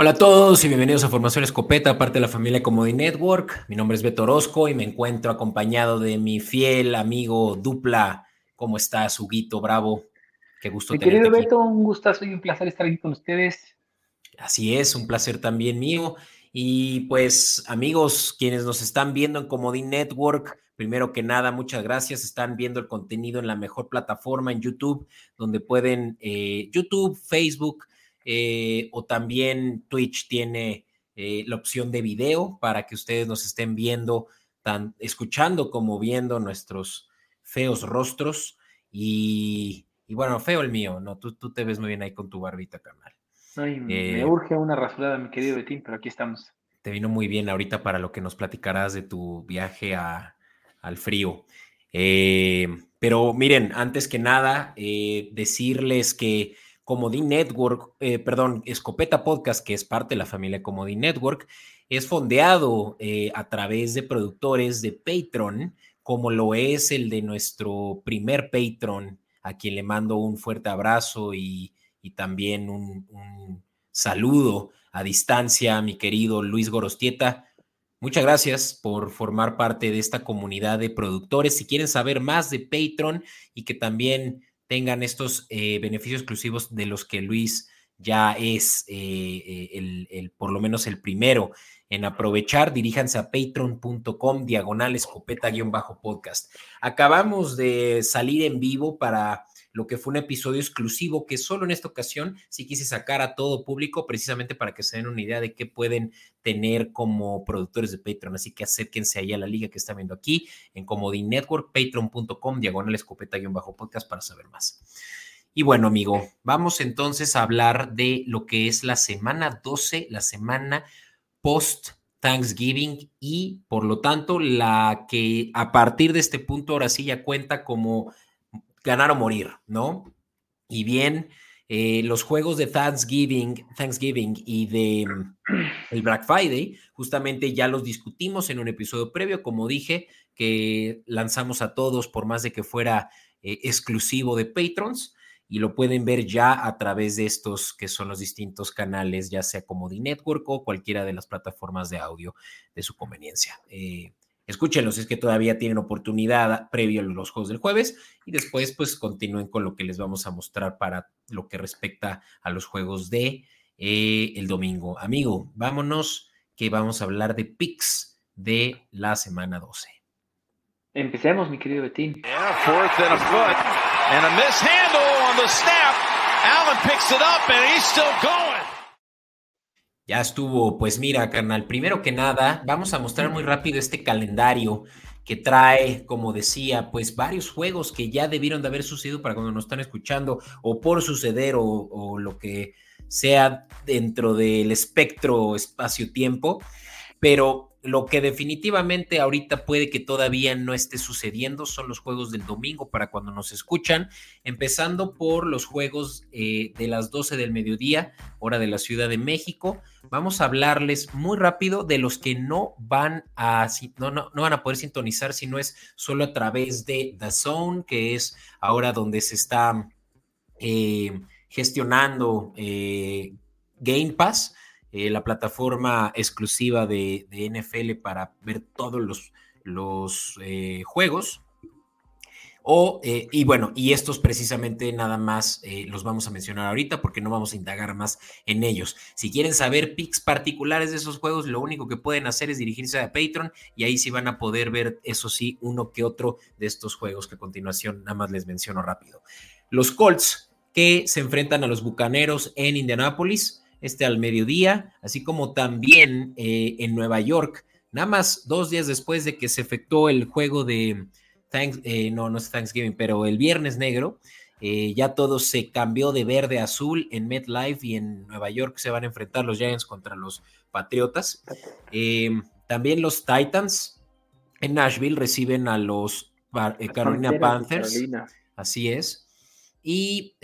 Hola a todos y bienvenidos a Formación Escopeta, parte de la familia Comodi Network. Mi nombre es Beto Orozco y me encuentro acompañado de mi fiel amigo Dupla. ¿Cómo estás, Huguito Bravo? Qué gusto Mi querido Beto, un gustazo y un placer estar aquí con ustedes. Así es, un placer también mío. Y pues, amigos, quienes nos están viendo en Comodín Network, primero que nada, muchas gracias. Están viendo el contenido en la mejor plataforma en YouTube, donde pueden, eh, YouTube, Facebook, eh, o también Twitch tiene eh, la opción de video para que ustedes nos estén viendo, tan, escuchando como viendo nuestros feos rostros. Y, bueno, feo el mío, ¿no? Tú, tú, te ves muy bien ahí con tu barbita, carnal. me eh, urge una rasurada, mi querido Betín, pero aquí estamos. Te vino muy bien ahorita para lo que nos platicarás de tu viaje al frío. pero miren, antes que nada, decirles que Comodín Network, eh, perdón, Escopeta Podcast, que es parte de la familia Comodín Network, es fondeado eh, a través de productores de Patreon, como lo es el de nuestro primer Patreon, a quien le mando un fuerte abrazo y, también un, un, saludo a distancia, mi querido Luis Gorostieta. Muchas gracias por formar parte de esta comunidad de productores. Si quieren saber más de Patreon y que también tengan estos eh, beneficios exclusivos de los que Luis ya es eh, eh, el, el, por lo menos el primero en aprovechar, diríjanse a patreon.com diagonal escopeta-podcast. Acabamos de salir en vivo para lo que fue un episodio exclusivo que solo en esta ocasión sí quise sacar a todo público precisamente para que se den una idea de qué pueden tener como productores de Patreon. Así que acérquense ahí a la liga que están viendo aquí en Comodín Network, patreon.com, diagonal escopeta-podcast para saber más. Y bueno, amigo, vamos entonces a hablar de lo que es la semana 12, la semana post Thanksgiving y por lo tanto la que a partir de este punto ahora sí ya cuenta como ganar o morir, ¿no? Y bien, eh, los juegos de Thanksgiving, Thanksgiving y de mm, el Black Friday, justamente ya los discutimos en un episodio previo, como dije, que lanzamos a todos por más de que fuera eh, exclusivo de patrons y lo pueden ver ya a través de estos que son los distintos canales, ya sea como The Network o cualquiera de las plataformas de audio de su conveniencia. Eh, Escúchenlos, es que todavía tienen oportunidad previo a los juegos del jueves y después pues continúen con lo que les vamos a mostrar para lo que respecta a los juegos de eh, el domingo. Amigo, vámonos que vamos a hablar de picks de la semana 12. Empecemos, mi querido Betín. Ya estuvo, pues mira, carnal, primero que nada, vamos a mostrar muy rápido este calendario que trae, como decía, pues varios juegos que ya debieron de haber sucedido para cuando nos están escuchando o por suceder o, lo que sea dentro del espectro espacio-tiempo, pero lo que definitivamente ahorita puede que todavía no esté sucediendo son los juegos del domingo para cuando nos escuchan, empezando por los juegos eh, de las 12 del mediodía, hora de la Ciudad de México. Vamos a hablarles muy rápido de los que no van a, no, no, van a poder sintonizar, sino es solo a través de The Zone, que es ahora donde se está eh, gestionando eh, Game Pass eh, la plataforma exclusiva de, NFL para ver todos los, eh, juegos. O, eh, y bueno, y estos precisamente nada más los vamos a mencionar ahorita porque no vamos a indagar más en ellos. Si quieren saber pics particulares de esos juegos, lo único que pueden hacer es dirigirse a Patreon y ahí sí van a poder ver, eso sí, uno que otro de estos juegos que a continuación nada más les menciono rápido. Los Colts que se enfrentan a los Bucaneros en Indianápolis este al mediodía, así como también eh, en Nueva York, nada más dos días después de que se efectuó el juego de eh, no, no es Thanksgiving, pero el Viernes Negro, eh, ya todo se cambió de verde a azul en MetLife y en Nueva York se van a enfrentar los Giants contra los Patriotas. también los Titans en Nashville reciben a los Carolina Panthers. Así es. Y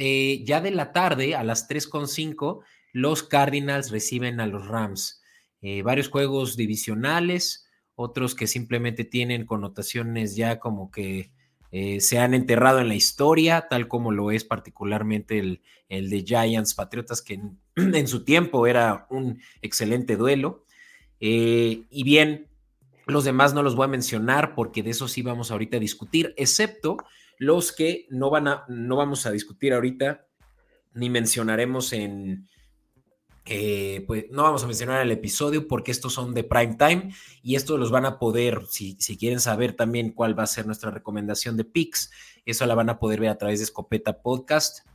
ya de la tarde, a las 3.5, los Cardinals reciben a los Rams. Eh, varios juegos divisionales, otros que simplemente tienen connotaciones ya como que eh, se han enterrado en la historia, tal como lo es particularmente el, el de Giants Patriotas, que en, su tiempo era un excelente duelo. Eh, y bien, los demás no los voy a mencionar porque de eso sí vamos ahorita a discutir, excepto los que no, van a, no vamos a discutir ahorita ni mencionaremos en, eh, pues no vamos a mencionar el episodio porque estos son de prime time y estos los van a poder, si, si, quieren saber también cuál va a ser nuestra recomendación de picks, eso la van a poder ver a través de Escopeta Podcast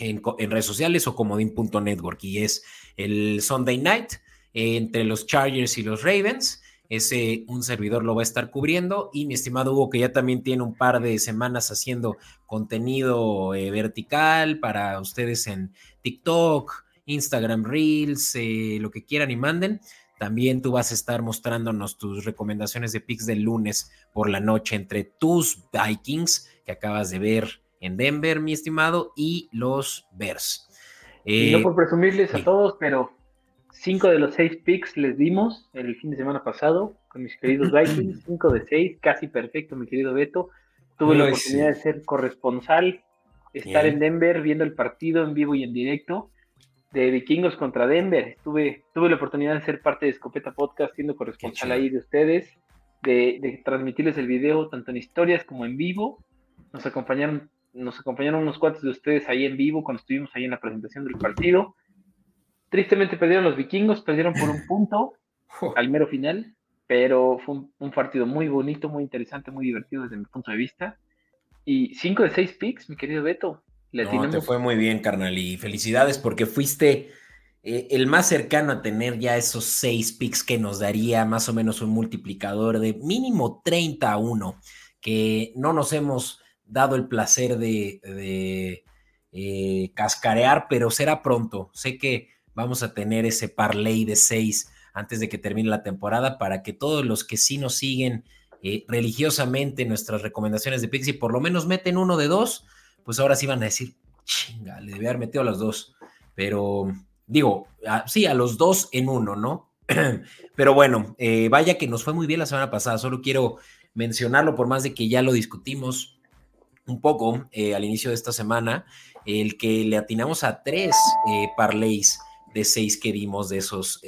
en, redes sociales o comodín.network y es el Sunday Night entre los Chargers y los Ravens. Ese un servidor lo va a estar cubriendo y mi estimado Hugo que ya también tiene un par de semanas haciendo contenido eh, vertical para ustedes en TikTok, Instagram Reels, eh, lo que quieran y manden. También tú vas a estar mostrándonos tus recomendaciones de picks del lunes por la noche entre tus Vikings que acabas de ver en Denver, mi estimado, y los Bears. y no eh, por presumirles a todos, pero cinco de los seis picks les dimos el fin de semana pasado con mis queridos Vikings. Cinco de seis, casi perfecto, mi querido Beto. Tuve la oportunidad de ser corresponsal, estar en Denver viendo el partido en vivo y en directo de Vikingos contra Denver. Estuve, tuve la oportunidad de ser parte de Escopeta Podcast, siendo corresponsal ahí de ustedes, de, transmitirles el video tanto en historias como en vivo. Nos acompañaron, nos acompañaron unos cuantos de ustedes ahí en vivo cuando estuvimos ahí en la presentación del partido. Tristemente perdieron los vikingos, perdieron por un punto al mero final, pero fue un, partido muy bonito, muy interesante, muy divertido desde mi punto de vista. Y 5 de 6 picks, mi querido Beto. No, te fue muy bien, carnal, y felicidades porque fuiste eh, el más cercano a tener ya esos 6 picks que nos daría más o menos un multiplicador de mínimo 30 a 1, que no nos hemos dado el placer de, eh, cascarear, pero será pronto. Sé que vamos a tener ese parlay de 6 antes de que termine la temporada para que todos los que sí nos siguen eh, religiosamente nuestras recomendaciones de Pixie por lo menos meten uno de dos, pues ahora sí van a decir, chinga, le debe haber metido a los dos. Pero digo, sí, a los dos en uno, ¿no? Pero bueno, eh, vaya que nos fue muy bien la semana pasada, solo quiero mencionarlo por más de que ya lo discutimos un poco eh, al inicio de esta semana, el que le atinamos a tres parlays de seis que dimos de esos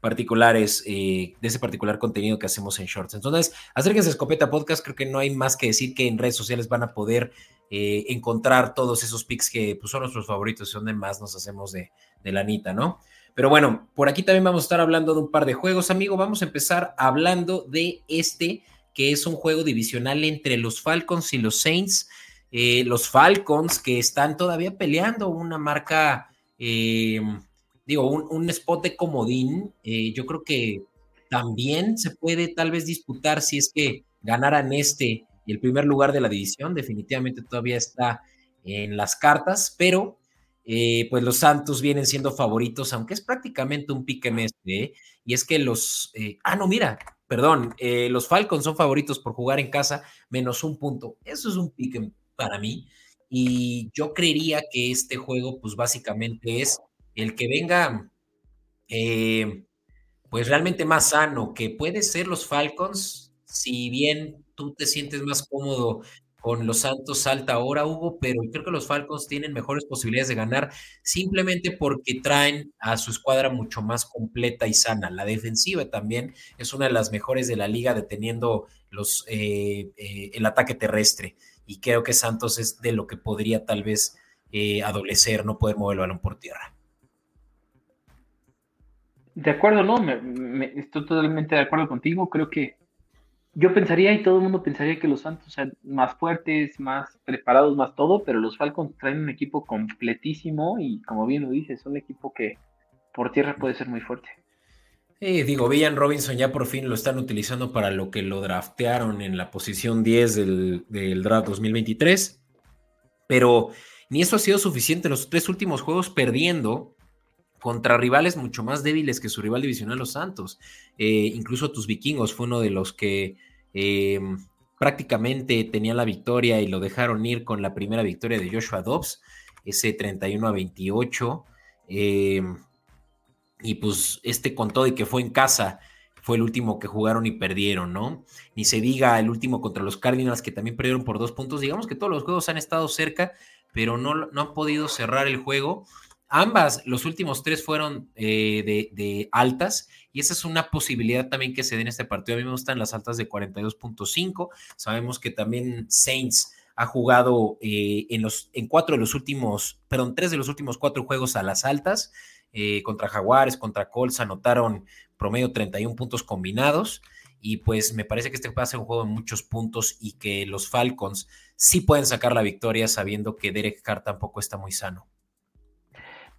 particulares, eh, de ese particular contenido que hacemos en Shorts. Entonces, acérquense a Escopeta Podcast, creo que no hay más que decir que en redes sociales van a poder eh, encontrar todos esos pics que pues, son nuestros favoritos y donde más nos hacemos de, de la Anita, ¿no? Pero bueno, por aquí también vamos a estar hablando de un par de juegos, amigo. Vamos a empezar hablando de este, que es un juego divisional entre los Falcons y los Saints. Eh, los Falcons que están todavía peleando una marca digo, un, spot de comodín, eh, yo creo que también se puede tal vez disputar si es que ganaran este y el primer lugar de la división, definitivamente todavía está en las cartas, pero eh, pues los Santos vienen siendo favoritos, aunque es prácticamente un pique este, ¿eh? y es que los, ah, no, mira, perdón, los Falcons son favoritos por jugar en casa, menos un punto, eso es un pique para mí, y yo creería que este juego, pues básicamente es el que venga, eh, pues realmente más sano, que puede ser los Falcons, si bien tú te sientes más cómodo con los Santos salta ahora, Hugo, pero creo que los Falcons tienen mejores posibilidades de ganar simplemente porque traen a su escuadra mucho más completa y sana. La defensiva también es una de las mejores de la liga deteniendo los, eh, eh, el ataque terrestre y creo que Santos es de lo que podría tal vez adolecer, no poder mover el balón por tierra. De acuerdo, no, estoy totalmente de acuerdo contigo. Creo que yo pensaría y todo el mundo pensaría que los Santos sean más fuertes, más preparados, más todo, pero los Falcons traen un equipo completísimo y como bien lo dices, un equipo que por tierra puede ser muy fuerte. Digo, Villan Robinson ya por fin lo están utilizando para lo que lo draftearon en la posición 10 del, del draft 2023, pero ni eso ha sido suficiente. Los tres últimos juegos perdiendo contra rivales mucho más débiles que su rival divisional, los Santos. Eh, incluso tus vikingos fue uno de los que eh, prácticamente tenía la victoria y lo dejaron ir con la primera victoria de Joshua Dobbs, ese 31 a 28. Eh, y pues este con todo y que fue en casa, fue el último que jugaron y perdieron, ¿no? Ni se diga el último contra los Cardinals que también perdieron por dos puntos. Digamos que todos los juegos han estado cerca, pero no, no han podido cerrar el juego. Ambas, los últimos tres fueron eh, de, altas y esa es una posibilidad también que se dé en este partido. A mí me gustan las altas de 42.5. Sabemos que también Saints ha jugado eh, en, los, en cuatro de los últimos, perdón, tres de los últimos cuatro juegos a las altas. Eh, contra Jaguares, contra Colts, anotaron promedio 31 puntos combinados. Y pues me parece que este va a ser un juego de muchos puntos y que los Falcons sí pueden sacar la victoria sabiendo que Derek Carr tampoco está muy sano.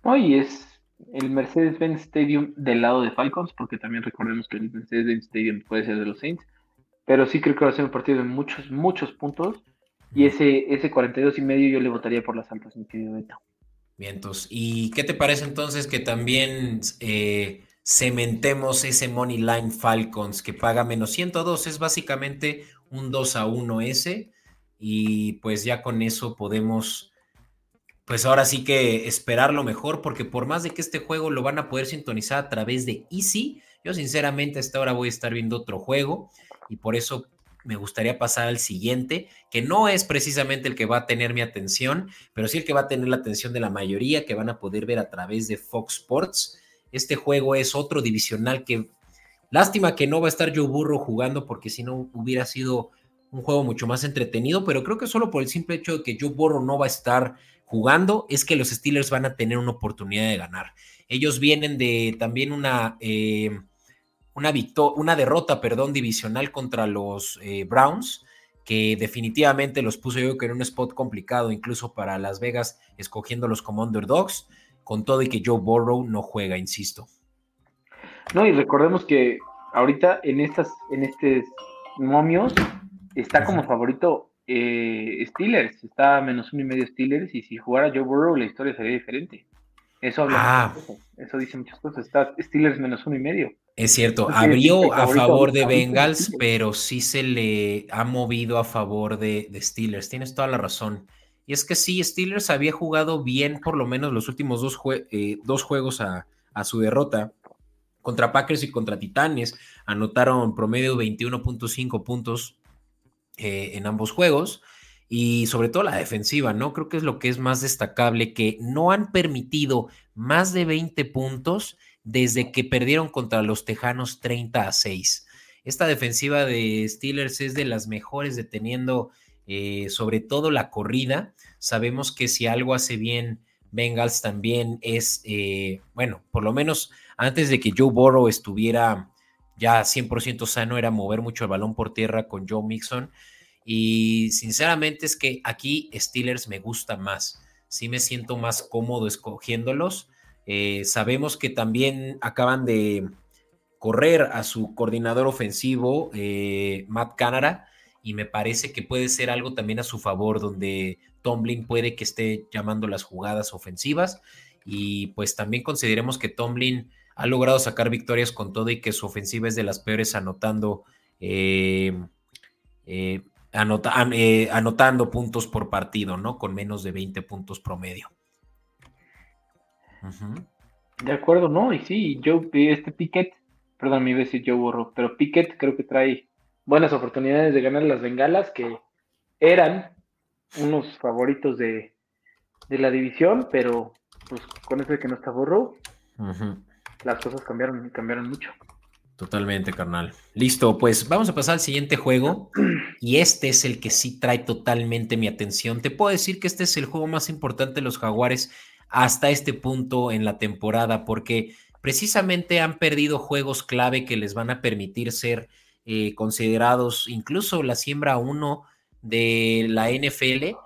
Hoy es el Mercedes-Benz Stadium del lado de Falcons, porque también recordemos que el Mercedes-Benz Stadium puede ser de los Saints, pero sí creo que va a ser un partido de muchos, muchos puntos, y ese, ese 42 y medio yo le votaría por las altas, mi querido Beto. Vientos. ¿Y qué te parece entonces que también eh, cementemos ese Money Line Falcons que paga menos 102? Es básicamente un 2 a 1 ese, y pues ya con eso podemos pues ahora sí que esperar lo mejor, porque por más de que este juego lo van a poder sintonizar a través de Easy, yo sinceramente hasta ahora voy a estar viendo otro juego y por eso me gustaría pasar al siguiente, que no es precisamente el que va a tener mi atención, pero sí el que va a tener la atención de la mayoría, que van a poder ver a través de Fox Sports. Este juego es otro divisional que, lástima que no va a estar Joe Burro jugando, porque si no hubiera sido un juego mucho más entretenido, pero creo que solo por el simple hecho de que Joe Burrow no va a estar jugando, es que los Steelers van a tener una oportunidad de ganar. Ellos vienen de también una, eh, una, una derrota perdón, divisional contra los eh, Browns, que definitivamente los puso yo que en un spot complicado, incluso para Las Vegas, escogiéndolos como underdogs, con todo y que Joe Burrow no juega, insisto. No, y recordemos que ahorita en estas, en estos momios, está como favorito eh, Steelers, está a menos uno y medio Steelers, y si jugara Joe Burrow la historia sería diferente. Eso habla ah. eso dice muchas cosas. Está Steelers menos uno y medio. Es cierto, abrió a favor de Bengals, pero sí se le ha movido a favor de, Steelers. Tienes toda la razón. Y es que sí, Steelers había jugado bien por lo menos los últimos dos, eh, dos juegos a, a, su derrota. Contra Packers y contra Titanes anotaron promedio 21.5 puntos eh, en ambos juegos y sobre todo la defensiva, ¿no? Creo que es lo que es más destacable, que no han permitido más de 20 puntos desde que perdieron contra los Tejanos 30 a 6. Esta defensiva de Steelers es de las mejores deteniendo eh, sobre todo la corrida. Sabemos que si algo hace bien Bengals también es, eh, bueno, por lo menos antes de que Joe Burrow estuviera ya 100% sano era mover mucho el balón por tierra con Joe Mixon. Y sinceramente es que aquí Steelers me gusta más. Sí me siento más cómodo escogiéndolos. Eh, sabemos que también acaban de correr a su coordinador ofensivo, eh, Matt Canara, y me parece que puede ser algo también a su favor, donde Tomlin puede que esté llamando las jugadas ofensivas. Y pues también consideremos que Tomlin ha logrado sacar victorias con todo y que su ofensiva es de las peores anotando, eh, eh, eh, anotando puntos por partido, ¿no? Con menos de 20 puntos promedio. De acuerdo, ¿no? Y sí, yo, este Piquet, perdón, me iba a decir yo borro, pero Piquet creo que trae buenas oportunidades de ganar las bengalas que eran unos favoritos de, la división, pero pues con eso de que no está borro, las cosas cambiaron, cambiaron mucho. Totalmente, carnal. Listo, pues vamos a pasar al siguiente juego. Y este es el que sí trae totalmente mi atención. Te puedo decir que este es el juego más importante de los Jaguares hasta este punto en la temporada, porque precisamente han perdido juegos clave que les van a permitir ser eh, considerados incluso la siembra uno de la NFL.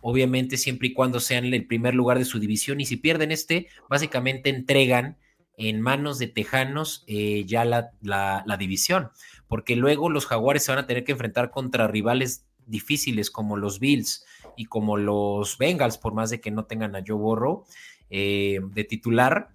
Obviamente, siempre y cuando sean el primer lugar de su división. Y si pierden este, básicamente entregan en manos de Tejanos eh, ya la, la, división, porque luego los Jaguares se van a tener que enfrentar contra rivales difíciles como los Bills y como los Bengals, por más de que no tengan a Joe Burrow eh, de titular.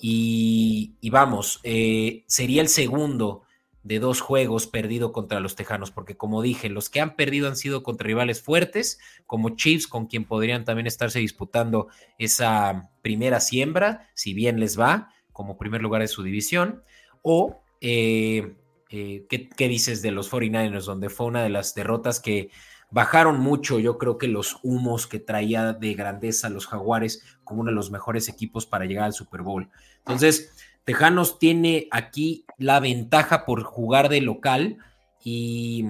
Y, vamos, eh, sería el segundo de dos juegos perdido contra los Tejanos, porque como dije, los que han perdido han sido contra rivales fuertes, como Chiefs, con quien podrían también estarse disputando esa primera siembra, si bien les va, como primer lugar de su división, o eh, eh, ¿qué, dices de los 49ers? Donde fue una de las derrotas que bajaron mucho, yo creo que los humos que traía de grandeza los Jaguares como uno de los mejores equipos para llegar al Super Bowl. Entonces, Tejanos tiene aquí la ventaja por jugar de local y,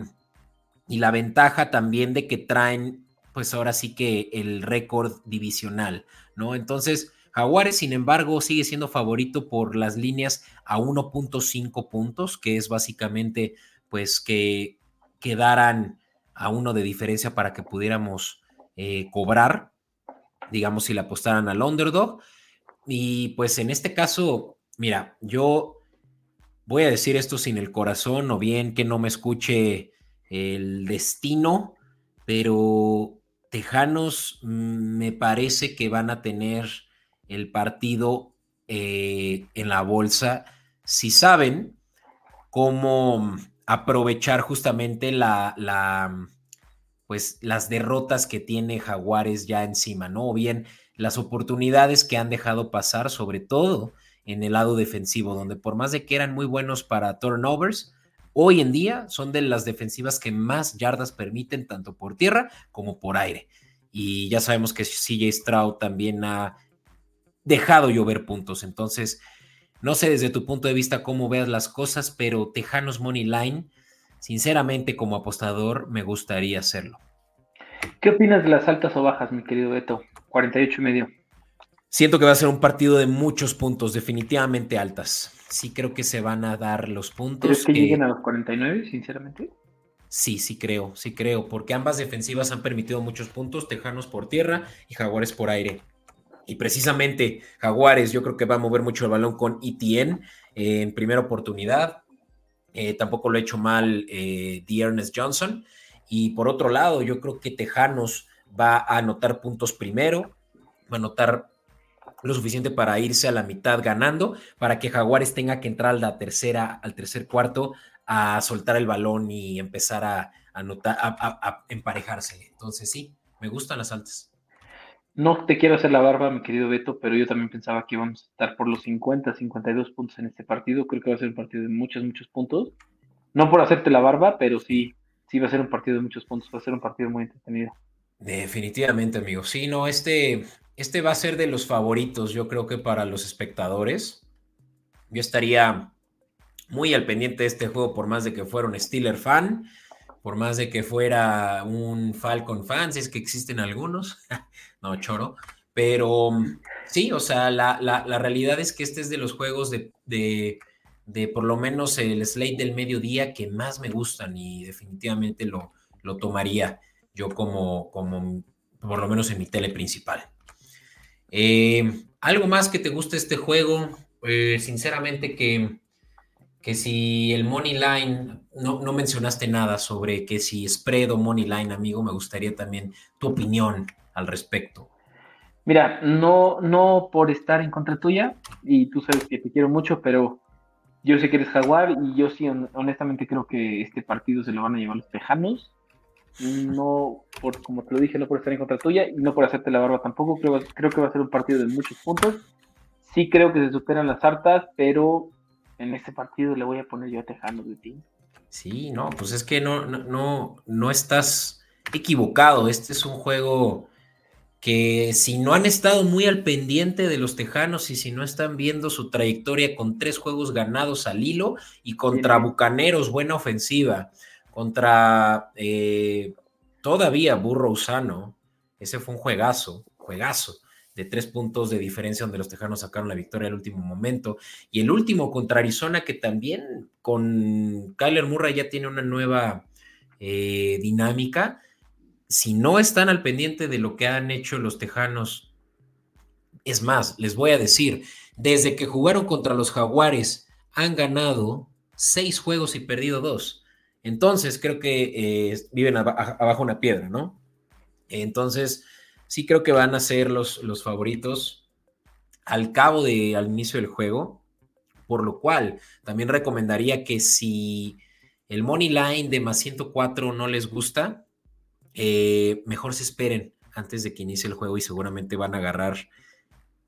y la ventaja también de que traen, pues ahora sí que el récord divisional, ¿no? Entonces, Jaguares, sin embargo, sigue siendo favorito por las líneas a 1.5 puntos, que es básicamente pues que quedaran a uno de diferencia para que pudiéramos eh, cobrar, digamos, si le apostaran al underdog. Y pues en este caso, mira, yo voy a decir esto sin el corazón o bien que no me escuche el destino, pero Tejanos mm, me parece que van a tener el partido eh, en la bolsa si saben cómo aprovechar justamente la, la, pues las derrotas que tiene Jaguares ya encima, ¿no? O bien las oportunidades que han dejado pasar, sobre todo en el lado defensivo, donde por más de que eran muy buenos para turnovers, hoy en día son de las defensivas que más yardas permiten, tanto por tierra como por aire. Y ya sabemos que CJ Stroud también ha dejado llover puntos. Entonces, no sé desde tu punto de vista cómo veas las cosas, pero Tejanos Money Line, sinceramente como apostador, me gustaría hacerlo. ¿Qué opinas de las altas o bajas, mi querido Beto? 48 y medio. Siento que va a ser un partido de muchos puntos, definitivamente altas. Sí creo que se van a dar los puntos. ¿Crees que, lleguen a los 49, sinceramente? Sí, sí creo, sí creo, porque ambas defensivas han permitido muchos puntos, Tejanos por tierra y Jaguares por aire. Y precisamente Jaguares, yo creo que va a mover mucho el balón con ETN eh, en primera oportunidad. Eh, tampoco lo ha hecho mal eh, Ernest Johnson. Y por otro lado, yo creo que Tejanos va a anotar puntos primero, va a anotar lo suficiente para irse a la mitad ganando, para que Jaguares tenga que entrar a la tercera, al tercer cuarto, a soltar el balón y empezar a, anotar, a emparejarse. Entonces sí, me gustan las altas. No te quiero hacer la barba, mi querido Beto, pero yo también pensaba que íbamos a estar por los 50, 52 puntos en este partido. Creo que va a ser un partido de muchos, muchos puntos. No por hacerte la barba, pero sí, sí va a ser un partido de muchos puntos. Va a ser un partido muy entretenido. Definitivamente, amigo. Sí, no, este, este va a ser de los favoritos, yo creo que para los espectadores. Yo estaría muy al pendiente de este juego, por más de que fuera un Steeler fan por más de que fuera un Falcon fan, es que existen algunos, no, choro, pero sí, o sea, la, realidad es que este es de los juegos de, de, por lo menos el slate del mediodía que más me gustan y definitivamente lo, lo tomaría yo como, como, por lo menos en mi tele principal. Eh, ¿Algo más que te guste este juego? Eh, sinceramente que que si el money line, no, no, mencionaste nada sobre que si spread o money line, amigo, me gustaría también tu opinión al respecto. Mira, no, no por estar en contra tuya, y tú sabes que te quiero mucho, pero yo sé que eres jaguar y yo sí, honestamente creo que este partido se lo van a llevar los tejanos. No, por, como te lo dije, no por estar en contra tuya y no por hacerte la barba tampoco. Creo, creo que va a ser un partido de muchos puntos. Sí creo que se superan las hartas, pero en este partido le voy a poner yo a Tejano de ti. Sí, no, pues es que no, no, no, estás equivocado. Este es un juego que si no han estado muy al pendiente de los Tejanos y si no están viendo su trayectoria con tres juegos ganados al hilo y contra Bucaneros, buena ofensiva, contra eh, todavía Burro Usano, ese fue un juegazo, juegazo de tres puntos de diferencia donde los Tejanos sacaron la victoria al último momento. Y el último contra Arizona, que también con Kyler Murray ya tiene una nueva eh, dinámica. Si no están al pendiente de lo que han hecho los Tejanos, es más, les voy a decir, desde que jugaron contra los Jaguares, han ganado seis juegos y perdido dos. Entonces, creo que eh, viven abajo una piedra, ¿no? Entonces, sí creo que van a ser los, los favoritos al cabo de, al inicio del juego, por lo cual también recomendaría que si el money line de más 104 no les gusta, eh, mejor se esperen antes de que inicie el juego y seguramente van a agarrar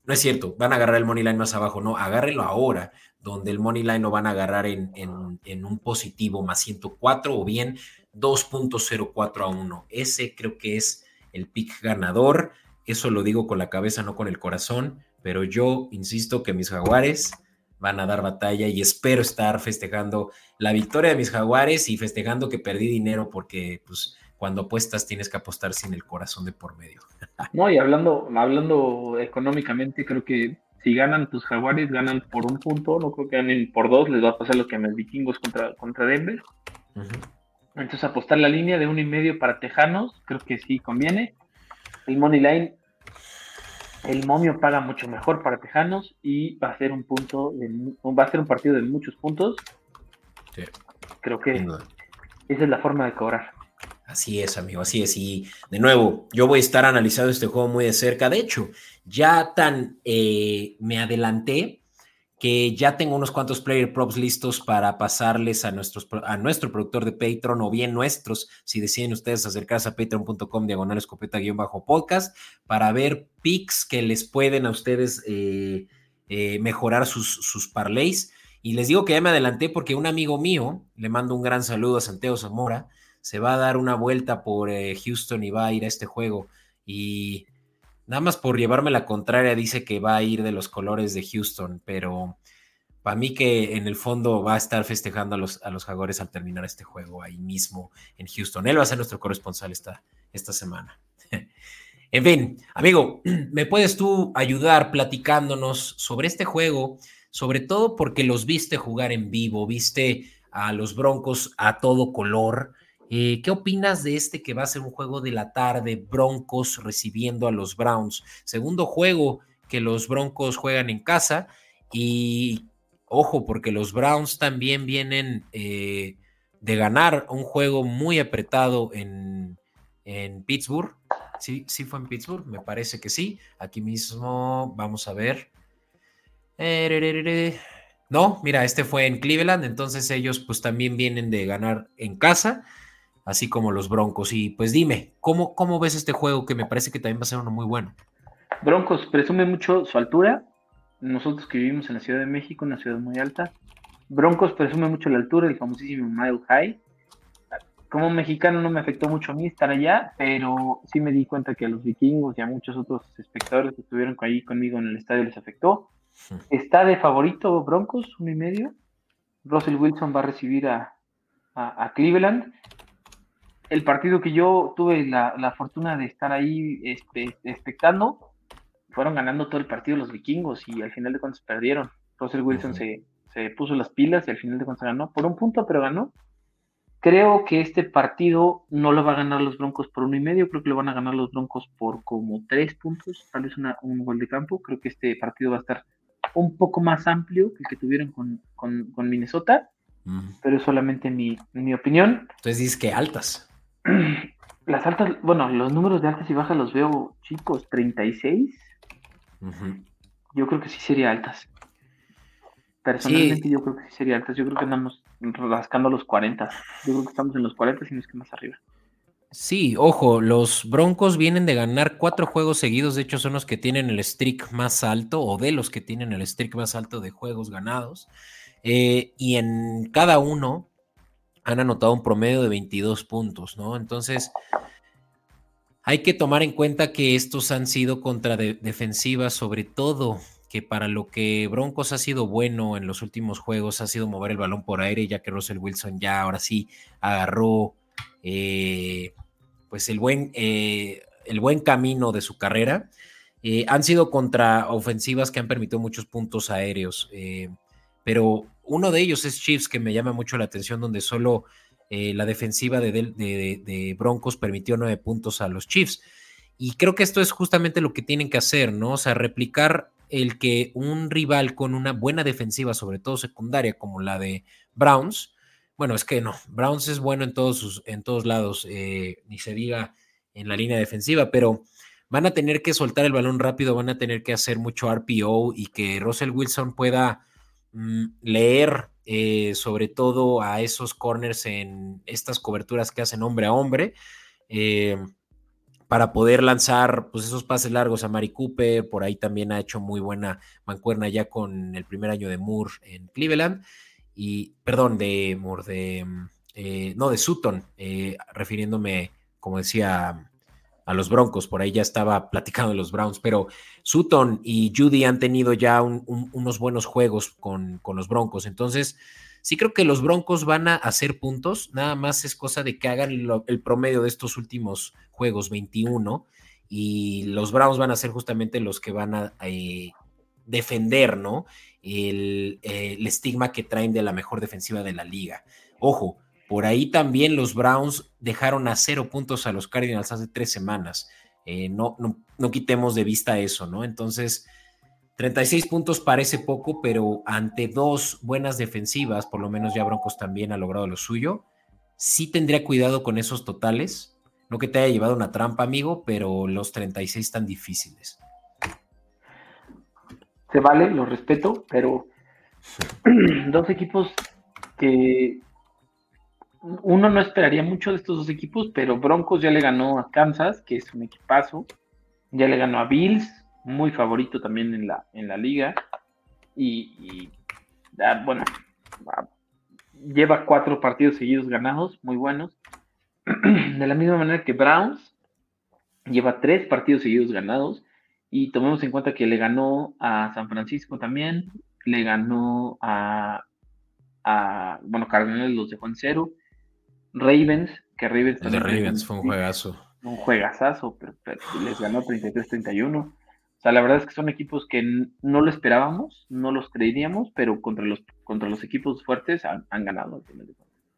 No es cierto, van a agarrar el money line más abajo, no, agárrenlo ahora, donde el money line lo van a agarrar en, en un positivo más 104 o bien 2.04 a 1. Ese creo que es el pick ganador. Eso lo digo con la cabeza, no con el corazón, pero yo insisto que mis jaguares van a dar batalla y espero estar festejando la victoria de mis jaguares y festejando que perdí dinero porque pues cuando apuestas tienes que apostar sin el corazón de por medio. No, y hablando, hablando económicamente, creo que si ganan tus jaguares, ganan por un punto, no creo que ganen por dos, les va a pasar lo que a mis vikingos contra, contra Denver. Entonces apostar la línea de uno y medio para Tejanos, creo que sí conviene. El Money Line, el momio paga mucho mejor para Tejanos y va a ser un punto, de, va a ser un partido de muchos puntos. Creo que esa es la forma de cobrar. Así es, amigo, así es. Y de nuevo, yo voy a estar analizando este juego muy de cerca. De hecho, ya tan eh, me adelanté que ya tengo unos cuantos player props listos para pasarles a, nuestros, a nuestro productor de Patreon o bien nuestros, si deciden ustedes acercarse a patreon.com diagonal escopeta-podcast para ver picks que les pueden a ustedes eh, eh, mejorar sus, sus parlays. Y les digo que ya me adelanté porque un amigo mío, le mando un gran saludo a Santiago Zamora, se va a dar una vuelta por eh, Houston y va a ir a este juego. Y Nada más por llevarme la contraria, dice que va a ir de los colores de Houston, pero para mí que en el fondo va a estar festejando a los, a los Jaguares al terminar este juego ahí mismo en Houston. Él va a ser nuestro corresponsal esta, esta semana. en fin, amigo, ¿me puedes tú ayudar platicándonos sobre este juego? Sobre todo porque los viste jugar en vivo, viste a los Broncos a todo color. Eh, ¿Qué opinas de este que va a ser un juego de la tarde, Broncos recibiendo a los Browns? Segundo juego que los Broncos juegan en casa y ojo, porque los Browns también vienen eh, de ganar un juego muy apretado en, en Pittsburgh. Sí, sí fue en Pittsburgh, me parece que sí. Aquí mismo vamos a ver. No, mira, este fue en Cleveland, entonces ellos pues también vienen de ganar en casa así como los Broncos. Y pues dime, ¿cómo, cómo ves este juego que me parece que también va a ser uno muy bueno? Broncos presume mucho su altura. Nosotros que vivimos en la Ciudad de México, una ciudad muy alta. Broncos presume mucho la altura, el famosísimo Mile High. Como mexicano no me afectó mucho a mí estar allá, pero sí me di cuenta que a los vikingos y a muchos otros espectadores que estuvieron ahí conmigo en el estadio les afectó. Está de favorito Broncos, uno y medio. Russell Wilson va a recibir a, a Cleveland el partido que yo tuve la, fortuna de estar ahí este, expectando, fueron ganando todo el partido los vikingos y al final de cuentas perdieron. Russell Wilson se, puso las pilas y al final de cuentas ganó por un punto, pero ganó. Creo que este partido no lo va a ganar los Broncos por uno y medio, creo que lo van a ganar los Broncos por como tres puntos, tal vez un gol de campo. Creo que este partido va a estar un poco más amplio que el que tuvieron con, Minnesota, pero es solamente mi, mi opinión. Entonces dices que altas. Las altas, bueno, los números de altas y bajas los veo chicos, 36. Yo creo que sí sería altas. Personalmente yo creo que sí sería altas. Yo creo que andamos rascando los 40. Yo creo que estamos en los 40 si no es que más arriba. Sí, ojo, los Broncos vienen de ganar cuatro juegos seguidos, de hecho son los que tienen el streak más alto o de los que tienen el streak más alto de juegos ganados. Eh, y en cada uno han anotado un promedio de 22 puntos, ¿no? Entonces, hay que tomar en cuenta que estos han sido contra defensivas, sobre todo que para lo que Broncos ha sido bueno en los últimos juegos ha sido mover el balón por aire, ya que Russell Wilson ya ahora sí agarró eh, pues el buen, eh, el buen camino de su carrera. Eh, han sido contra ofensivas que han permitido muchos puntos aéreos, pero uno de ellos es Chiefs, que me llama mucho la atención, donde solo eh, la defensiva de, Broncos permitió nueve puntos a los Chiefs. Y creo que esto es justamente lo que tienen que hacer, ¿no? O sea, replicar el que un rival con una buena defensiva, sobre todo secundaria, como la de Browns, bueno, es que no, Browns es bueno en todos, sus, en todos lados, eh, ni se diga en la línea defensiva, pero van a tener que soltar el balón rápido, van a tener que hacer mucho RPO y que Russell Wilson pueda leer eh, sobre todo a esos corners en estas coberturas que hacen hombre a hombre, eh, para poder lanzar pues, esos pases largos a Mari Cooper. Por ahí también ha hecho muy buena mancuerna ya con el primer año de Moore en Cleveland. Y, perdón, de Moore, de, eh, no, de Sutton, refiriéndome, como decía, a los Broncos. Por ahí ya estaba platicando de los Browns, pero Sutton y Judy han tenido ya unos buenos juegos con, con los Broncos. Entonces, Sí creo que los Broncos van a hacer puntos, nada más es cosa de que hagan el promedio de estos últimos juegos, 21, y los Browns van a ser justamente los que van a eh, defender, ¿no? El, el, estigma que traen de la mejor defensiva de la liga. Ojo, por ahí también los Browns dejaron a cero puntos a los Cardinals hace tres semanas. Eh, no, no, no quitemos de vista eso, ¿no? Entonces, 36 puntos parece poco, pero ante dos buenas defensivas, por lo menos ya Broncos también ha logrado lo suyo. Sí tendría cuidado con esos totales. No que te haya llevado una trampa, amigo, pero los 36 están difíciles. Se vale, lo respeto, pero dos equipos que uno no esperaría mucho de estos dos equipos, pero Broncos ya le ganó a Kansas, que es un equipazo, ya le ganó a Bills, muy favorito también en la, en la liga. Y, ah, bueno, ah, lleva cuatro partidos seguidos ganados, muy buenos. De la misma manera que Browns lleva tres partidos seguidos ganados. Y tomemos en cuenta que le ganó a San Francisco también, le ganó a, a bueno, Cardenales los dejó en cero. Ravens, que Ravens... de Ravens fue un juegazo. Un juegazazo, pero les ganó 33-31. O sea, la verdad es que son equipos que no lo esperábamos, no los creeríamos, pero contra los, contra los equipos fuertes han, ganado.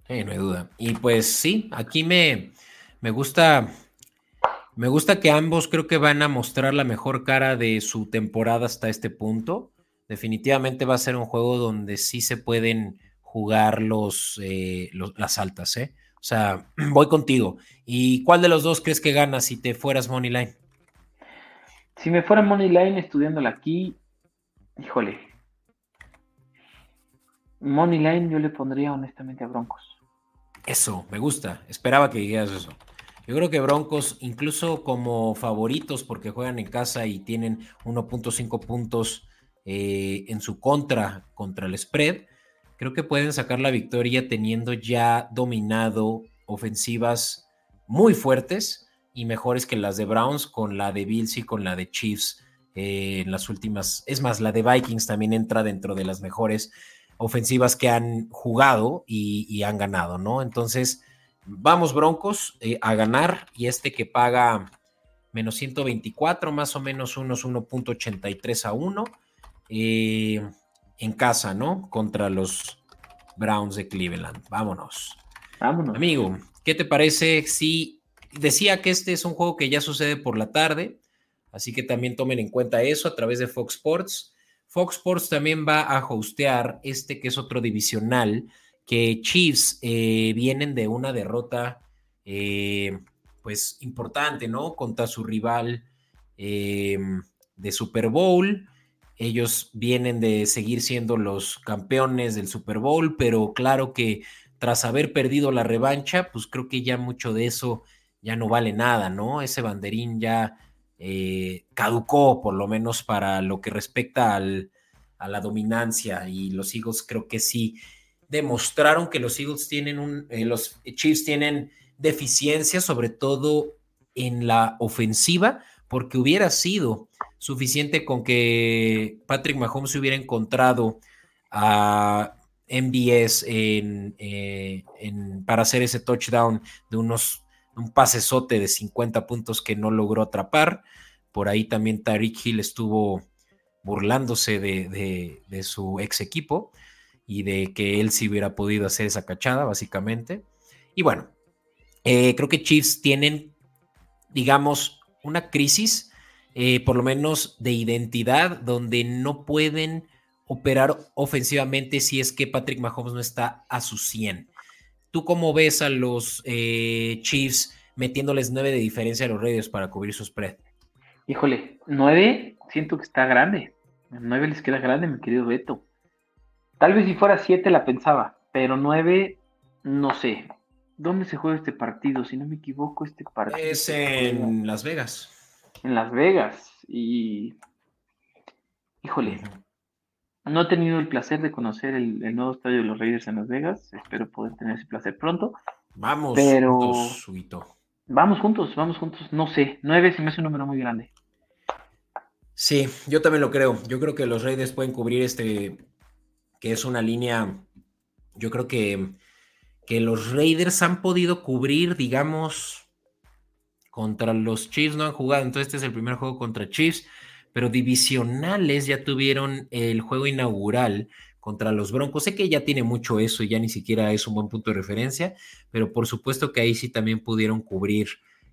Sí, no hay duda. Y pues sí, aquí me, me gusta. Me gusta que ambos creo que van a mostrar la mejor cara de su temporada hasta este punto. Definitivamente va a ser un juego donde sí se pueden jugar los, eh, las altas, ¿eh? O sea, voy contigo. ¿Y cuál de los dos crees que gana si te fueras Money Line? Si me fuera Money Line estudiándola aquí, híjole. Money Line yo le pondría honestamente a Broncos. Eso, me gusta. Esperaba que dijeras eso. Yo creo que Broncos, incluso como favoritos, porque juegan en casa y tienen 1.5 puntos eh, en su contra contra el spread, creo que pueden sacar la victoria teniendo ya dominado ofensivas muy fuertes y mejores que las de Browns, con la de Bills y con la de Chiefs eh, en las últimas. Es más, la de Vikings también entra dentro de las mejores ofensivas que han jugado y, han ganado, ¿no? Entonces, vamos Broncos eh, a ganar y este que paga menos 124, más o menos unos 1.83 a 1 eh, en casa, ¿no? Contra los Browns de Cleveland. Vámonos. Vámonos. Amigo, ¿qué te parece si decía que este es un juego que ya sucede por la tarde, así que también tomen en cuenta eso a través de Fox Sports. Fox Sports también va a hostear este que es otro divisional, que Chiefs eh, vienen de una derrota eh, pues importante, ¿no? Contra su rival eh, de Super Bowl. Ellos vienen de seguir siendo los campeones del Super Bowl, pero claro que tras haber perdido la revancha, pues creo que ya mucho de eso ya no vale nada, ¿no? Ese banderín ya eh, caducó, por lo menos para lo que respecta al, a la dominancia, y los Eagles creo que sí demostraron que los Eagles tienen un, eh, los Chiefs tienen deficiencia, sobre todo en la ofensiva, porque hubiera sido suficiente con que Patrick Mahomes se hubiera encontrado a MBS eh, en, para hacer ese touchdown de unos un pasesote de 50 puntos que no logró atrapar. Por ahí también Tariq Hill estuvo burlándose de, su ex equipo y de que él sí hubiera podido hacer esa cachada, básicamente. Y bueno, eh, creo que Chiefs tienen, digamos, una crisis, eh, por lo menos de identidad, donde no pueden operar ofensivamente si es que Patrick Mahomes no está a su 100. ¿Tú cómo ves a los eh, Chiefs metiéndoles nueve de diferencia a los Raiders para cubrir su spread? Híjole, nueve siento que está grande. Nueve les queda grande, mi querido Beto. Tal vez si fuera siete la pensaba, pero nueve, no sé. ¿Dónde se juega este partido? Si no me equivoco, este partido. Es en Las Vegas. En Las Vegas. Y. Híjole. No he tenido el placer de conocer el, nuevo estadio de los Raiders en Las Vegas. Espero poder tener ese placer pronto. Vamos pero... juntos, Vamos juntos, vamos juntos. No sé, nueve se me hace un número muy grande. Sí, yo también lo creo. Yo creo que los Raiders pueden cubrir este, que es una línea, yo creo que, que los Raiders han podido cubrir, digamos, contra los Chiefs, no han jugado, entonces este es el primer juego contra Chiefs, pero divisionales ya tuvieron el juego inaugural contra los Broncos. Sé que ya tiene mucho eso y ya ni siquiera es un buen punto de referencia, pero por supuesto que ahí sí también pudieron cubrir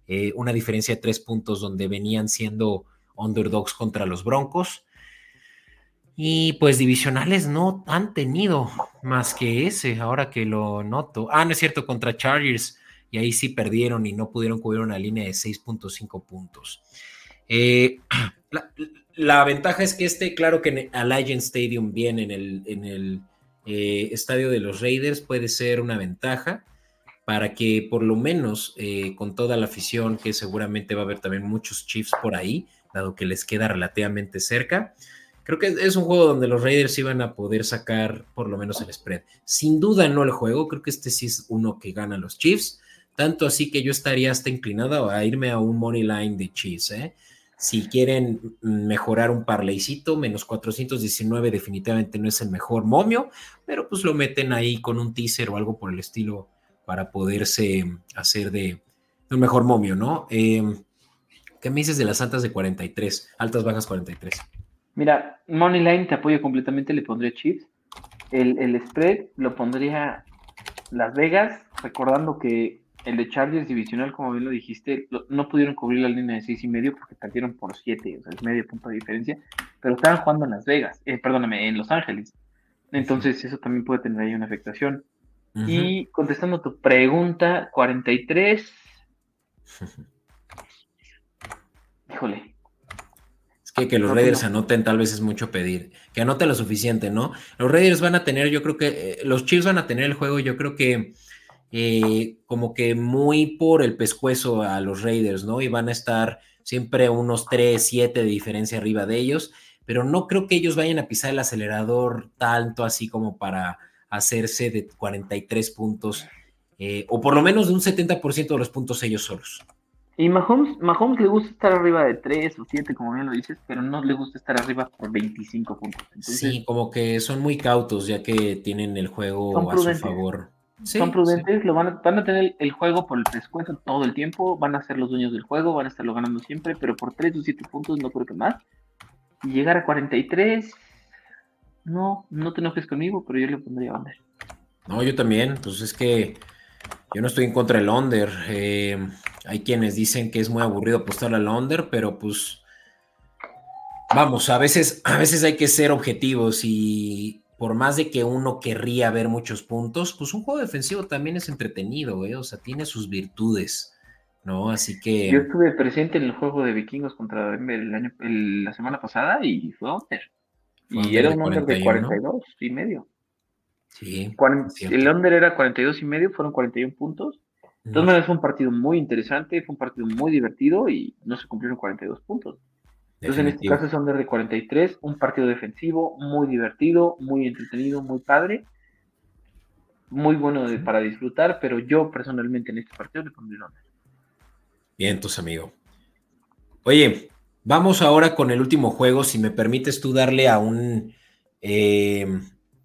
eh, una diferencia de tres puntos donde venían siendo underdogs contra los Broncos. Y pues divisionales no han tenido más que ese, ahora que lo noto. Ah, no es cierto, contra Chargers. Y ahí sí perdieron y no pudieron cubrir una línea de 6.5 puntos. Eh, la, ventaja es que este, claro que en Allegiant Stadium, bien en el, en el eh, estadio de los Raiders, puede ser una ventaja para que por lo menos eh, con toda la afición, que seguramente va a haber también muchos Chiefs por ahí, dado que les queda relativamente cerca. Creo que es un juego donde los Raiders iban a poder sacar por lo menos el spread. Sin duda no el juego, creo que este sí es uno que gana los Chiefs. Tanto así que yo estaría hasta inclinado a irme a un money line de Chiefs. ¿eh? Si quieren mejorar un parleycito, menos 419 definitivamente no es el mejor momio, pero pues lo meten ahí con un teaser o algo por el estilo para poderse hacer de, un mejor momio, ¿no? Eh, ¿Qué me dices de las altas de 43? Altas, bajas 43. Mira, Moneyline te apoyo completamente, le pondría chips. El, spread lo pondría Las Vegas, recordando que el de Chargers divisional, como bien lo dijiste, no pudieron cubrir la línea de seis y medio porque perdieron por 7, o sea, es medio punto de diferencia, pero estaban jugando en Las Vegas, eh, perdóname, en Los Ángeles. Entonces, eso también puede tener ahí una afectación. Y contestando tu pregunta, 43. Híjole. Es que que los Raiders anoten tal vez es mucho pedir. Que anoten lo suficiente, ¿no? Los Raiders van a tener, yo creo que, eh, los Chiefs van a tener el juego, yo creo que eh, como que muy por el pescuezo a los Raiders, ¿no? Y van a estar siempre unos 3, 7 de diferencia arriba de ellos, pero no creo que ellos vayan a pisar el acelerador tanto así como para hacerse de 43 puntos, eh, o por lo menos de un 70% de los puntos ellos solos. Y Mahomes, Mahomes le gusta estar arriba de 3 o 7, como bien lo dices, pero no le gusta estar arriba por 25 puntos. sí, como que son muy cautos ya que tienen el juego a su favor. Son prudentes, lo van a, van a tener el juego por el descuento todo el tiempo, van a ser los dueños del juego, van a estarlo ganando siempre, pero por 3 o 7 puntos no creo que más. Y llegar a 43, no, no te enojes conmigo, pero yo le pondría under. No, yo también, pues es que yo no estoy en contra del under. Eh, hay quienes dicen que es muy aburrido apostar al under, pero pues vamos, a veces, a veces hay que ser objetivos y por más de que uno querría ver muchos puntos, pues un juego defensivo también es entretenido, ¿eh? o sea, tiene sus virtudes, ¿no? Así que... Yo estuve presente en el juego de vikingos contra el año, la semana pasada y fue under. y era un under de 42 y medio. Sí. el under era 42 y medio, fueron 41 puntos. Todas maneras, fue un partido muy interesante, fue un partido muy divertido y no se cumplieron 42 puntos. Entonces, en este caso es under de 43, un partido defensivo muy divertido, muy entretenido, muy padre, muy bueno para disfrutar, pero yo personalmente en este partido le pondría under. Bien, tus amigo. Oye, vamos ahora con el último juego. Si me permites tú darle a un. Eh,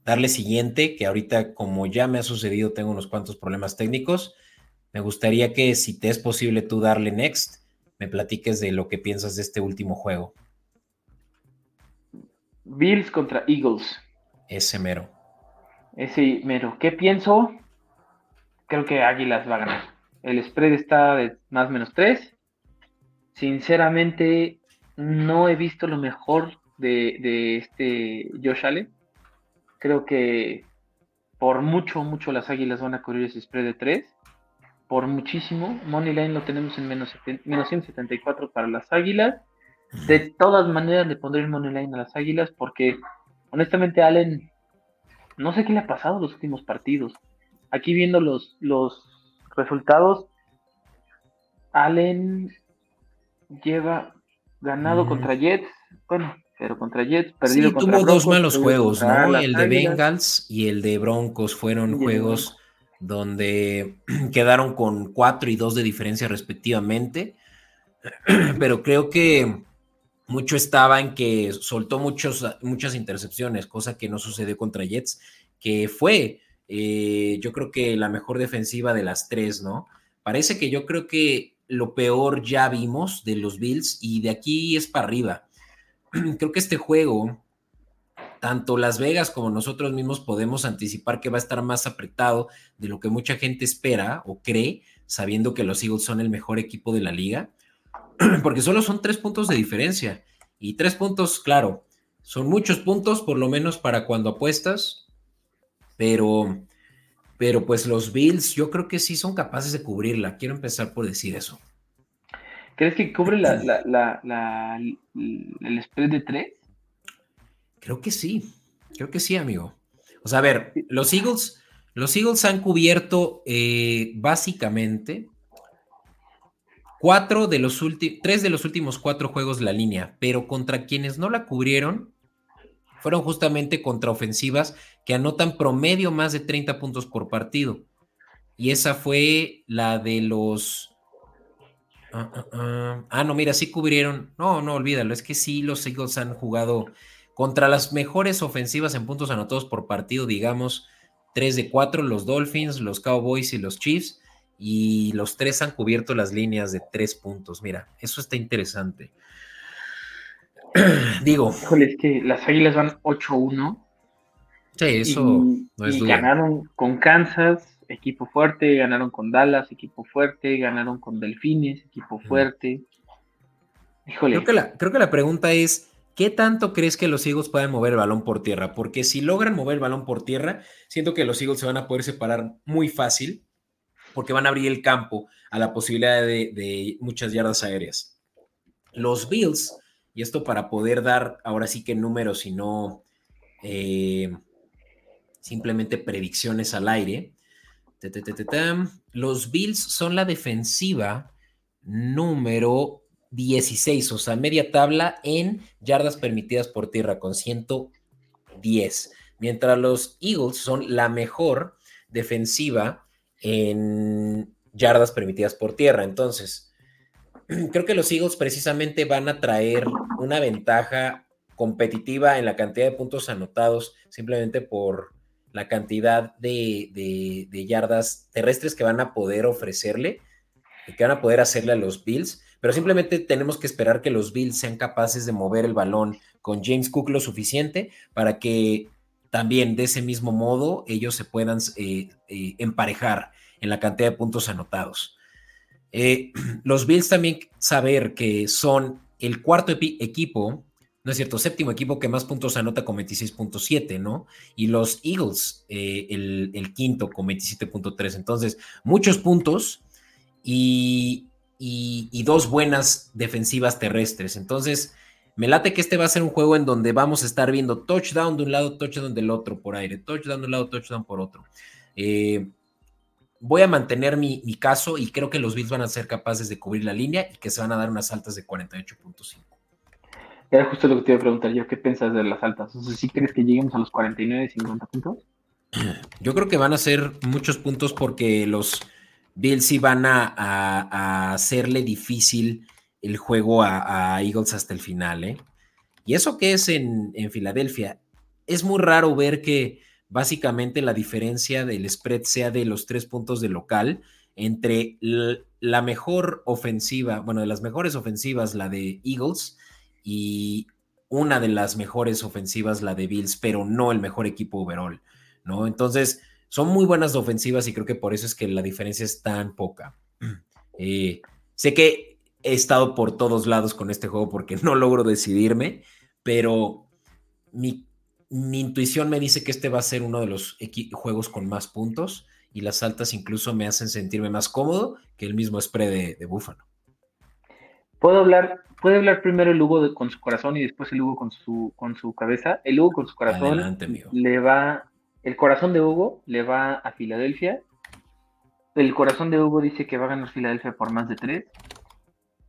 darle siguiente, que ahorita, como ya me ha sucedido, tengo unos cuantos problemas técnicos. Me gustaría que si te es posible tú darle next, me platiques de lo que piensas de este último juego. Bills contra Eagles. Ese mero. Ese mero. ¿Qué pienso? Creo que Águilas va a ganar. El spread está de más o menos 3. Sinceramente, no he visto lo mejor de, de este Josh Allen. Creo que por mucho, mucho las Águilas van a correr ese spread de 3 por muchísimo. Moneyline lo tenemos en menos, 174 para las Águilas. De todas maneras le pondré el Moneyline a las Águilas porque honestamente Allen no sé qué le ha pasado los últimos partidos. Aquí viendo los, los resultados, Allen lleva ganado contra Jets, bueno, pero contra Jets, perdido sí, tuvo dos malos juegos, ¿no? El de Bengals y el de Broncos fueron juegos donde quedaron con cuatro y dos de diferencia respectivamente, pero creo que mucho estaba en que soltó muchos, muchas intercepciones, cosa que no sucedió contra Jets, que fue, eh, yo creo que la mejor defensiva de las tres, ¿no? Parece que yo creo que lo peor ya vimos de los Bills y de aquí es para arriba. Creo que este juego, tanto Las Vegas como nosotros mismos podemos anticipar que va a estar más apretado de lo que mucha gente espera o cree, sabiendo que los Eagles son el mejor equipo de la liga, porque solo son tres puntos de diferencia. Y tres puntos, claro, son muchos puntos, por lo menos para cuando apuestas, pero pero pues los Bills yo creo que sí son capaces de cubrirla. Quiero empezar por decir eso. ¿Crees que cubre la, el spread de tres? Creo que sí, creo que sí, amigo. O sea, a ver, los Eagles, los Eagles han cubierto eh, básicamente cuatro de los últimos, tres de los últimos cuatro juegos la línea, pero contra quienes no la cubrieron fueron justamente contra ofensivas que anotan promedio más de 30 puntos por partido. Y esa fue la de los... Ah, ah, ah, ah, no, mira, sí cubrieron. No, no, olvídalo. Es que sí, los Eagles han jugado contra las mejores ofensivas en puntos anotados por partido, digamos, 3 de 4, los Dolphins, los Cowboys y los Chiefs. Y los tres han cubierto las líneas de tres puntos. Mira, eso está interesante. Digo. Híjole, es que las águilas van 8-1. Sí, eso no es y ganaron con Kansas, equipo fuerte, ganaron con Dallas, equipo fuerte, ganaron con Delfines, equipo fuerte. Híjole. Creo que, la, creo que la pregunta es, ¿qué tanto crees que los Eagles pueden mover el balón por tierra? Porque si logran mover el balón por tierra, siento que los Eagles se van a poder separar muy fácil, porque van a abrir el campo a la posibilidad de, de muchas yardas aéreas. Los Bills y esto para poder dar ahora sí que números y no eh, simplemente predicciones al aire. Los Bills son la defensiva número 16, o sea, media tabla en yardas permitidas por tierra con 110, mientras los Eagles son la mejor defensiva en yardas permitidas por tierra. Entonces, creo que los Eagles precisamente van a traer una ventaja competitiva en la cantidad de puntos anotados simplemente por la cantidad de, yardas terrestres que van a poder ofrecerle y que van a poder hacerle a los Bills, pero simplemente tenemos que esperar que los Bills sean capaces de mover el balón con James Cook lo suficiente para que también de ese mismo modo ellos se puedan eh, eh, emparejar en la cantidad de puntos anotados. Eh, los Bills también saber que son el cuarto equipo, no es cierto, séptimo equipo que más puntos anota con 26.7, ¿no? Y los Eagles, eh, el, quinto con 27.3. Entonces, muchos puntos y, y, dos buenas defensivas terrestres. Entonces, me late que este va a ser un juego en donde vamos a estar viendo touchdown de un lado, touchdown del otro por aire, touchdown de un lado, touchdown por otro. Eh, voy a mantener mi, caso y creo que los Bills van a ser capaces de cubrir la línea y que se van a dar unas altas de 48.5. Era justo lo que te iba a preguntar yo, ¿qué piensas de las altas? ¿Sí crees que lleguemos a los 49, 50 puntos? Yo creo que van a ser muchos puntos porque los Bills sí van a, hacerle difícil el juego a, Eagles hasta el final, ¿eh? Y eso que es en, en Filadelfia, es muy raro ver que básicamente la diferencia del spread sea de los tres puntos de local entre la mejor ofensiva, bueno, de las mejores ofensivas, la de Eagles, y una de las mejores ofensivas, la de Bills, pero no el mejor equipo overall, ¿no? Entonces, son muy buenas ofensivas y creo que por eso es que la diferencia es tan poca. Eh, sé que he estado por todos lados con este juego porque no logro decidirme, pero mi mi intuición me dice que este va a ser uno de los juegos con más puntos y las altas incluso me hacen sentirme más cómodo que el mismo spray de, Búfalo. ¿Puedo hablar, puede hablar primero el Hugo con su corazón y después el Hugo con su, con su cabeza? El Hugo con su corazón le va, el corazón de Hugo le va a Filadelfia El corazón de Hugo dice que va a ganar Filadelfia por más de tres.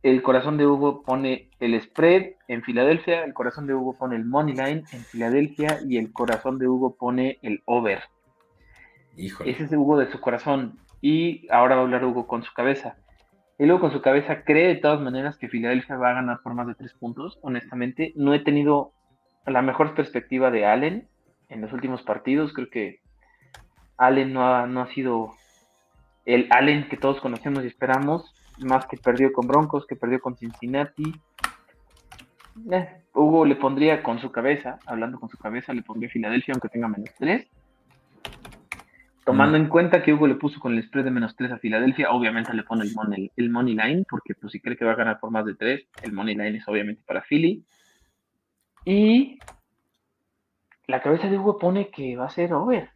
El corazón de Hugo pone el spread en Filadelfia. El corazón de Hugo pone el money line en Filadelfia. Y el corazón de Hugo pone el over. Híjole. Ese es Hugo de su corazón. Y ahora va a hablar Hugo con su cabeza. Y luego con su cabeza cree de todas maneras que Filadelfia va a ganar por más de tres puntos. Honestamente, no he tenido la mejor perspectiva de Allen en los últimos partidos. Creo que Allen no ha, no ha sido el Allen que todos conocemos y esperamos, más que perdió con Broncos, que perdió con Cincinnati. Eh, Hugo le pondría con su cabeza, hablando con su cabeza, le pondría Filadelfia aunque tenga menos tres. Tomando mm. en cuenta que Hugo le puso con el spread de menos 3 a Filadelfia, obviamente le pone el money, el money line, porque pues si cree que va a ganar por más de 3, el money line es obviamente para Philly. Y la cabeza de Hugo pone que va a ser over.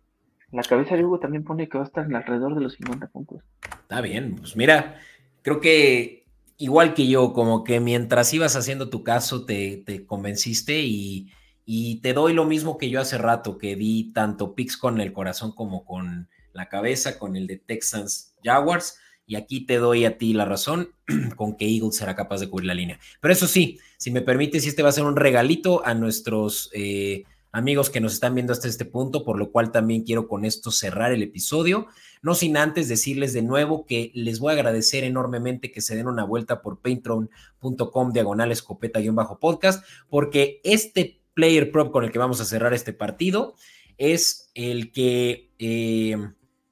La cabeza de Hugo también pone que va a estar alrededor de los 50 puntos. Está bien, pues mira, creo que igual que yo, como que mientras ibas haciendo tu caso te, te convenciste y y te doy lo mismo que yo hace rato, que di tanto picks con el corazón como con la cabeza, con el de Texans Jaguars. Y aquí te doy a ti la razón con que Eagles será capaz de cubrir la línea. Pero eso sí, si me permites, este va a ser un regalito a nuestros eh, amigos que nos están viendo hasta este punto, por lo cual también quiero con esto cerrar el episodio. No sin antes decirles de nuevo que les voy a agradecer enormemente que se den una vuelta por patreon.com diagonal escopeta-podcast, porque este player prop con el que vamos a cerrar este partido es el que, eh,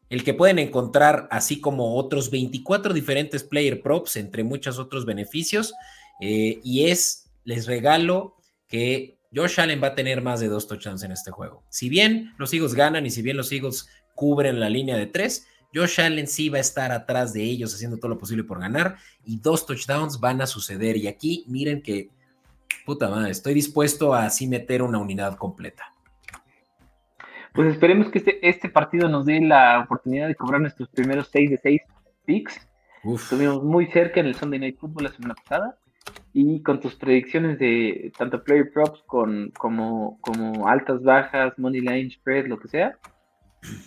el que pueden encontrar, así como otros 24 diferentes player props, entre muchos otros beneficios. Eh, y es, les regalo que Josh Allen va a tener más de dos touchdowns en este juego. Si bien los Eagles ganan y si bien los Eagles cubren la línea de tres, Josh Allen sí va a estar atrás de ellos haciendo todo lo posible por ganar y dos touchdowns van a suceder. Y aquí miren que puta madre, estoy dispuesto a así meter una unidad completa. Pues esperemos que este, este partido nos dé la oportunidad de cobrar nuestros primeros 6 de 6 picks. Estuvimos muy cerca en el Sunday Night Football la semana pasada. Y con tus predicciones de tanto player props con, como, como altas, bajas, money line, spread, lo que sea,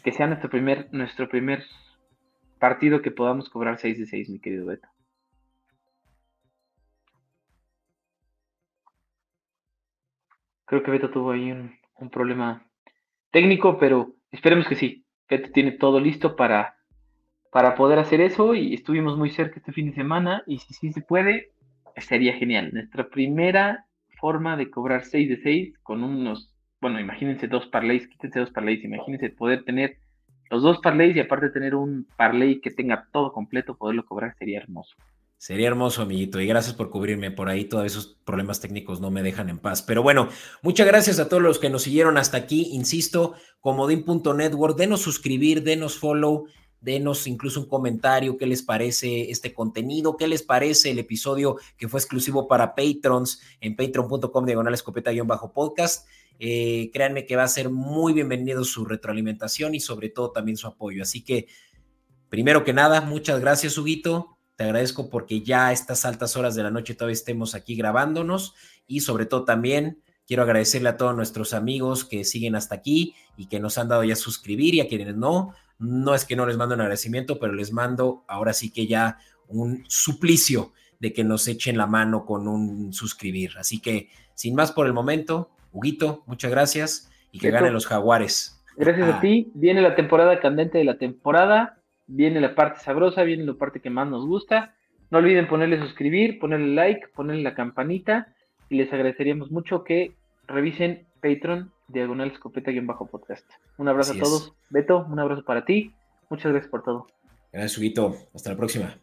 que sea nuestro primer, nuestro primer partido que podamos cobrar 6 de 6, mi querido Beto. Creo que Beto tuvo ahí un, problema técnico, pero esperemos que sí. Beto tiene todo listo para, para poder hacer eso y estuvimos muy cerca este fin de semana y si sí se puede, sería genial. Nuestra primera forma de cobrar 6 de 6 con unos, bueno, imagínense dos parlays, quítense dos parlays, imagínense poder tener los dos parlays y aparte tener un parlay que tenga todo completo, poderlo cobrar sería hermoso. Sería hermoso, amiguito, y gracias por cubrirme por ahí. Todos esos problemas técnicos no me dejan en paz. Pero bueno, muchas gracias a todos los que nos siguieron hasta aquí. Insisto, comodín.network, denos suscribir, denos follow, denos incluso un comentario, qué les parece este contenido, qué les parece el episodio que fue exclusivo para patrons en patreon.com diagonal escopeta-podcast. Eh, créanme que va a ser muy bienvenido su retroalimentación y sobre todo también su apoyo. Así que, primero que nada, muchas gracias, Huguito te agradezco porque ya a estas altas horas de la noche todavía estemos aquí grabándonos y sobre todo también quiero agradecerle a todos nuestros amigos que siguen hasta aquí y que nos han dado ya suscribir y a quienes no, no es que no les mando un agradecimiento, pero les mando ahora sí que ya un suplicio de que nos echen la mano con un suscribir. Así que sin más por el momento, Huguito, muchas gracias y que ganen los jaguares. Gracias a ah. ti. Viene la temporada candente de la temporada viene la parte sabrosa, viene la parte que más nos gusta. No olviden ponerle suscribir, ponerle like, ponerle la campanita y les agradeceríamos mucho que revisen Patreon diagonal escopeta y en bajo podcast. Un abrazo a todos. Beto, un abrazo para ti. Muchas gracias por todo. Gracias, Huguito. Hasta la próxima.